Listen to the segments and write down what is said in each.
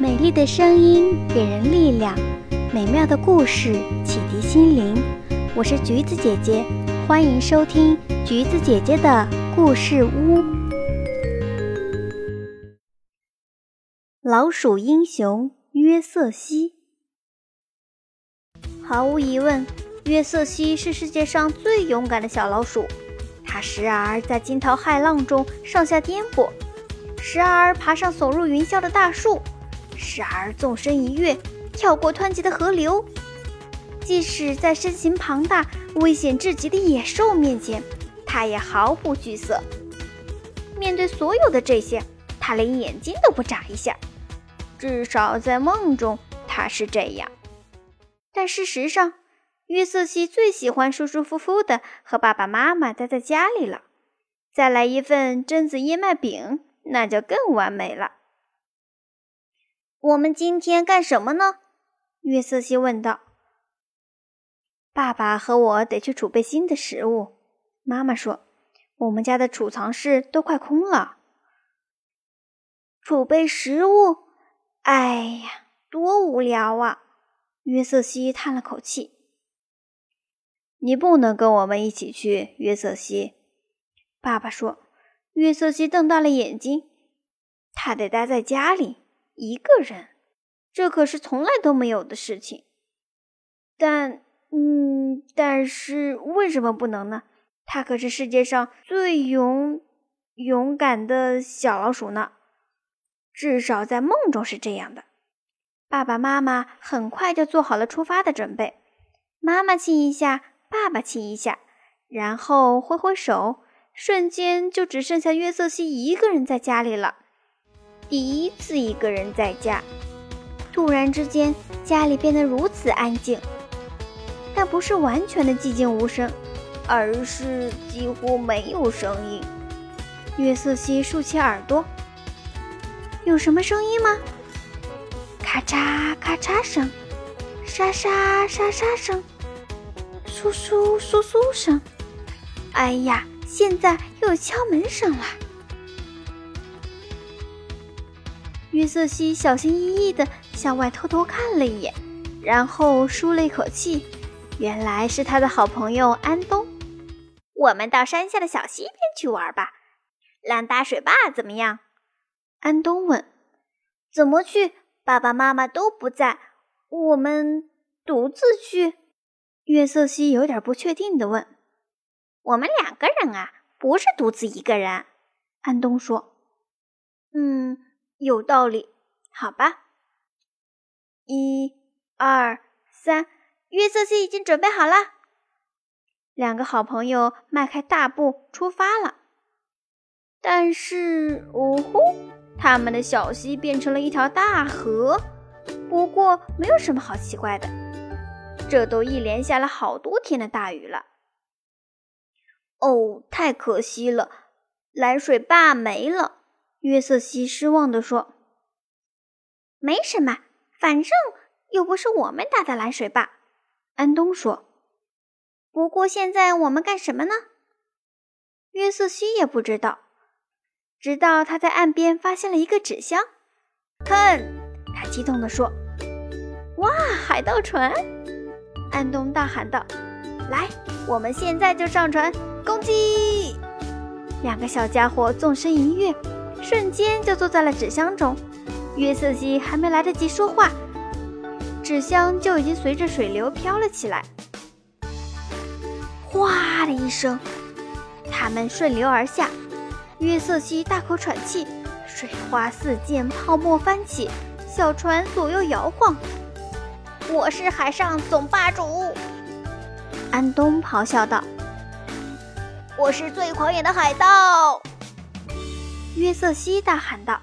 美丽的声音给人力量，美妙的故事启迪心灵。我是橘子姐姐，欢迎收听橘子姐姐的故事屋。老鼠英雄约瑟西，毫无疑问，约瑟西是世界上最勇敢的小老鼠。它时而在惊涛骇浪中上下颠簸，时而爬上耸入云霄的大树。时而纵身一跃，跳过湍急的河流；即使在身形庞大、危险至极的野兽面前，它也毫不惧色。面对所有的这些，它连眼睛都不眨一下。至少在梦中，它是这样。但事实上，约瑟西最喜欢舒舒服服的和爸爸妈妈待在家里了。再来一份榛子燕麦饼，那就更完美了。我们今天干什么呢？约瑟西问道。爸爸和我得去储备新的食物。妈妈说：“我们家的储藏室都快空了。”储备食物？哎呀，多无聊啊！约瑟西叹了口气。你不能跟我们一起去，约瑟西。爸爸说。约瑟西瞪大了眼睛，他得待在家里。一个人，这可是从来都没有的事情。但，嗯，但是为什么不能呢？他可是世界上最勇勇敢的小老鼠呢，至少在梦中是这样的。爸爸妈妈很快就做好了出发的准备。妈妈亲一下，爸爸亲一下，然后挥挥手，瞬间就只剩下约瑟西一个人在家里了。第一次一个人在家，突然之间家里变得如此安静，但不是完全的寂静无声，而是几乎没有声音。约瑟西竖起耳朵，有什么声音吗？咔嚓咔嚓声，沙沙沙沙声，簌簌簌簌声。哎呀，现在又有敲门声了。约瑟西小心翼翼地向外偷偷看了一眼，然后舒了一口气。原来是他的好朋友安东。我们到山下的小溪边去玩吧，浪大水坝怎么样？安东问。怎么去？爸爸妈妈都不在，我们独自去？约瑟西有点不确定地问。我们两个人啊，不是独自一个人。安东说。嗯。有道理，好吧。一、二、三，约瑟西已经准备好了。两个好朋友迈开大步出发了。但是，呜呼，他们的小溪变成了一条大河。不过，没有什么好奇怪的，这都一连下了好多天的大雨了。哦，太可惜了，来水坝没了。约瑟西失望地说：“没什么，反正又不是我们打的蓝水坝。”安东说：“不过现在我们干什么呢？”约瑟西也不知道，直到他在岸边发现了一个纸箱。看，他激动地说：“哇，海盗船！”安东大喊道：“来，我们现在就上船，攻击！”两个小家伙纵身一跃。瞬间就坐在了纸箱中，约瑟西还没来得及说话，纸箱就已经随着水流飘了起来。哗的一声，他们顺流而下。约瑟西大口喘气，水花四溅，泡沫翻起，小船左右摇晃。我是海上总霸主，安东咆哮道：“我是最狂野的海盗。”约瑟西大喊道：“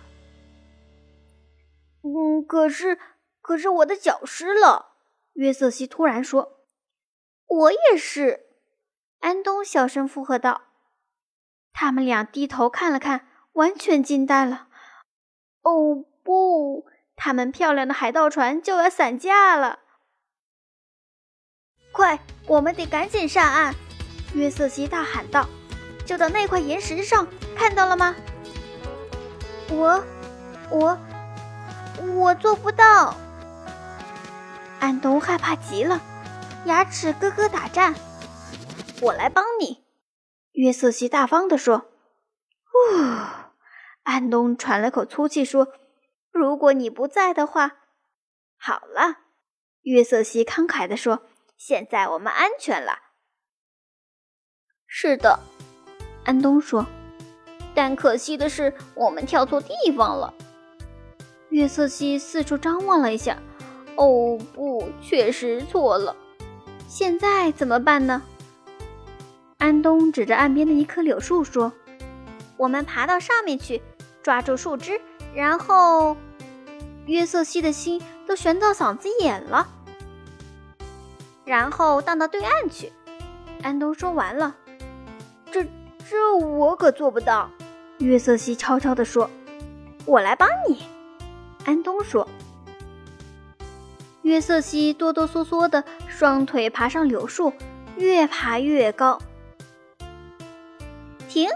嗯，可是，可是我的脚湿了。”约瑟西突然说：“我也是。”安东小声附和道。他们俩低头看了看，完全惊呆了。“哦不！他们漂亮的海盗船就要散架了！”快，我们得赶紧上岸！”约瑟西大喊道。“就到那块岩石上，看到了吗？”我，我，我做不到。安东害怕极了，牙齿咯咯打颤。我来帮你，约瑟西大方地说。哦，安东喘了口粗气说：“如果你不在的话，好了。”约瑟西慷慨地说：“现在我们安全了。”是的，安东说。但可惜的是，我们跳错地方了。约瑟西四处张望了一下，哦不，确实错了。现在怎么办呢？安东指着岸边的一棵柳树说：“我们爬到上面去，抓住树枝，然后……”约瑟西的心都悬到嗓子眼了。然后荡到对岸去。安东说完了。这这我可做不到。约瑟西悄悄地说：“我来帮你。”安东说。约瑟西哆哆嗦嗦的双腿爬上柳树，越爬越高。停！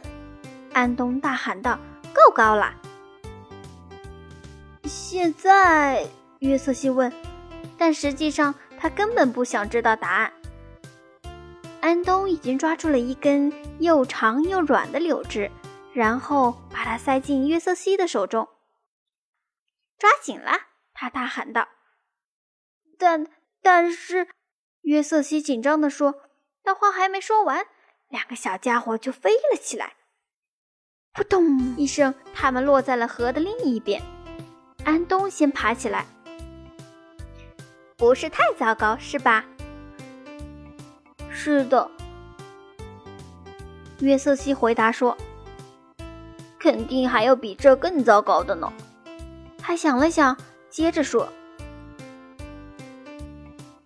安东大喊道：“够高了！”现在，约瑟西问，但实际上他根本不想知道答案。安东已经抓住了一根又长又软的柳枝。然后把它塞进约瑟西的手中，抓紧了！他大喊道。但但是，约瑟西紧张地说，但话还没说完，两个小家伙就飞了起来。扑通一声，他们落在了河的另一边。安东先爬起来，不是太糟糕，是吧？是的，约瑟西回答说。肯定还有比这更糟糕的呢。他想了想，接着说：“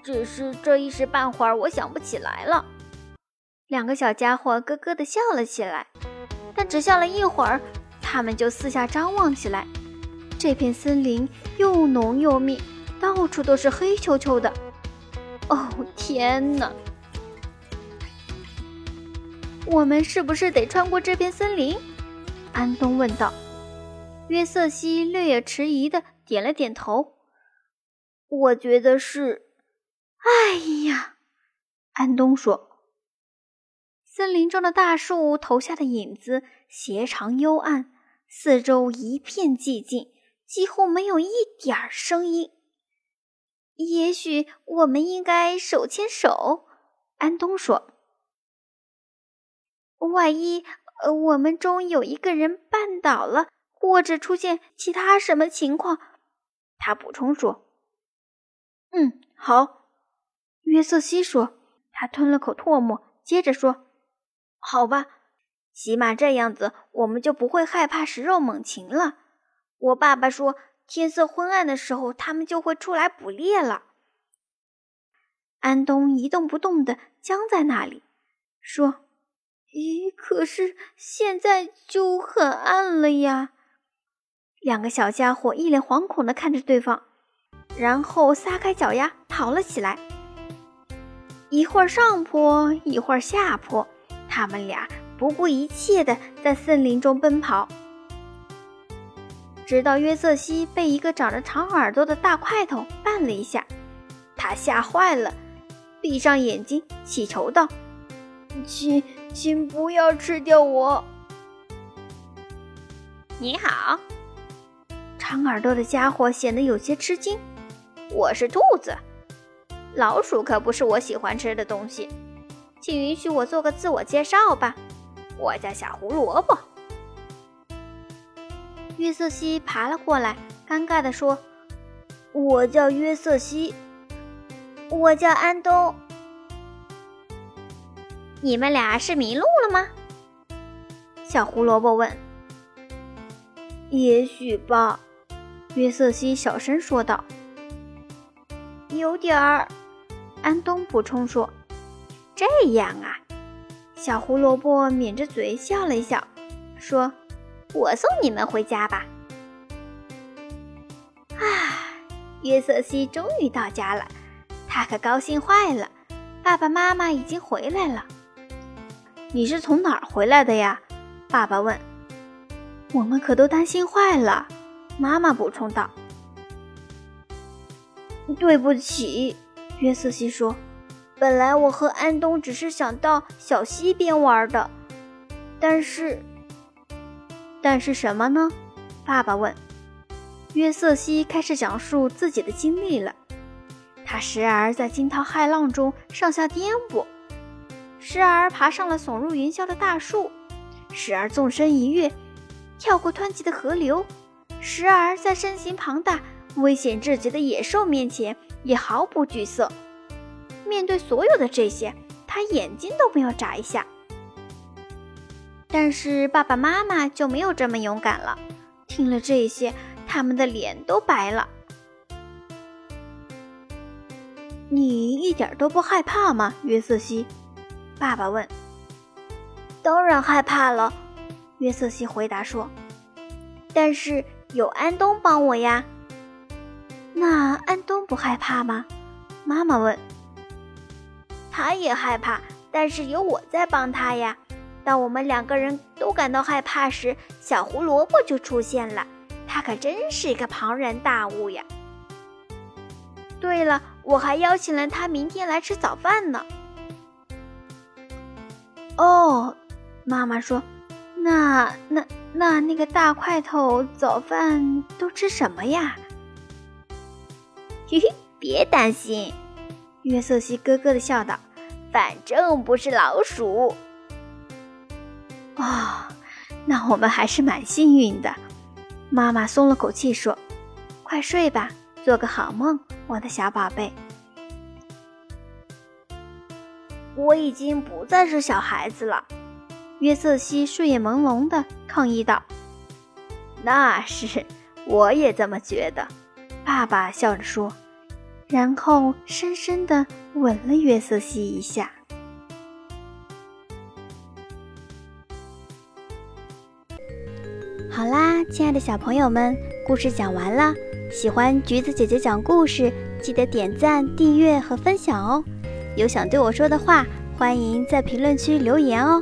只是这一时半会儿我想不起来了。”两个小家伙咯咯地笑了起来，但只笑了一会儿，他们就四下张望起来。这片森林又浓又密，到处都是黑黢黢的。哦，天哪！我们是不是得穿过这片森林？安东问道。约瑟西略有迟疑的点了点头。我觉得是。哎呀，安东说。森林中的大树投下的影子斜长幽暗，四周一片寂静，几乎没有一点儿声音。也许我们应该手牵手，安东说。万一……呃，我们中有一个人绊倒了，或者出现其他什么情况，他补充说：“嗯，好。”约瑟西说，他吞了口唾沫，接着说：“好吧，起码这样子，我们就不会害怕食肉猛禽了。我爸爸说，天色昏暗的时候，他们就会出来捕猎了。”安东一动不动的僵在那里，说。咦，可是现在就很暗了呀！两个小家伙一脸惶恐地看着对方，然后撒开脚丫跑了起来。一会儿上坡，一会儿下坡，他们俩不顾一切地在森林中奔跑，直到约瑟西被一个长着长耳朵的大块头绊了一下，他吓坏了，闭上眼睛祈求道：“请。”请不要吃掉我！你好，长耳朵的家伙显得有些吃惊。我是兔子，老鼠可不是我喜欢吃的东西。请允许我做个自我介绍吧，我叫小胡萝卜。约瑟西爬了过来，尴尬地说：“我叫约瑟西，我叫安东。”你们俩是迷路了吗？小胡萝卜问。“也许吧。”约瑟西小声说道。“有点儿。”安东补充说。“这样啊。”小胡萝卜抿着嘴笑了一笑，说：“我送你们回家吧。”啊，约瑟西终于到家了，他可高兴坏了。爸爸妈妈已经回来了。你是从哪儿回来的呀？爸爸问。我们可都担心坏了。妈妈补充道。对不起，约瑟西说。本来我和安东只是想到小溪边玩的，但是，但是什么呢？爸爸问。约瑟西开始讲述自己的经历了。他时而在惊涛骇浪中上下颠簸，时而爬上了耸入云霄的大树，时而纵身一跃，跳过湍急的河流，时而在身形庞大、危险至极的野兽面前也毫不惧色。面对所有的这些，他眼睛都没有眨一下。但是爸爸妈妈就没有这么勇敢了。听了这些，他们的脸都白了。你一点都不害怕吗，约瑟西？爸爸问。当然害怕了，约瑟西回答说。但是有安东帮我呀。那安东不害怕吗？妈妈问。他也害怕，但是有我在帮他呀。当我们两个人都感到害怕时，小胡萝卜就出现了。他可真是一个庞然大物呀！对了，我还邀请了他明天来吃早饭呢。哦，妈妈说，那那那那个大块头早饭都吃什么呀？嘿嘿，别担心。约瑟西咯咯的笑道：“反正不是老鼠。”哦，那我们还是蛮幸运的。妈妈松了口气说：“快睡吧，做个好梦，我的小宝贝。”我已经不再是小孩子了。”约瑟西睡眼朦胧的抗议道。“那是，我也这么觉得。”爸爸笑着说。然后深深的吻了约瑟西一下。好啦，亲爱的小朋友们，故事讲完了。喜欢橘子姐姐讲故事，记得点赞、订阅和分享哦。有想对我说的话，欢迎在评论区留言哦。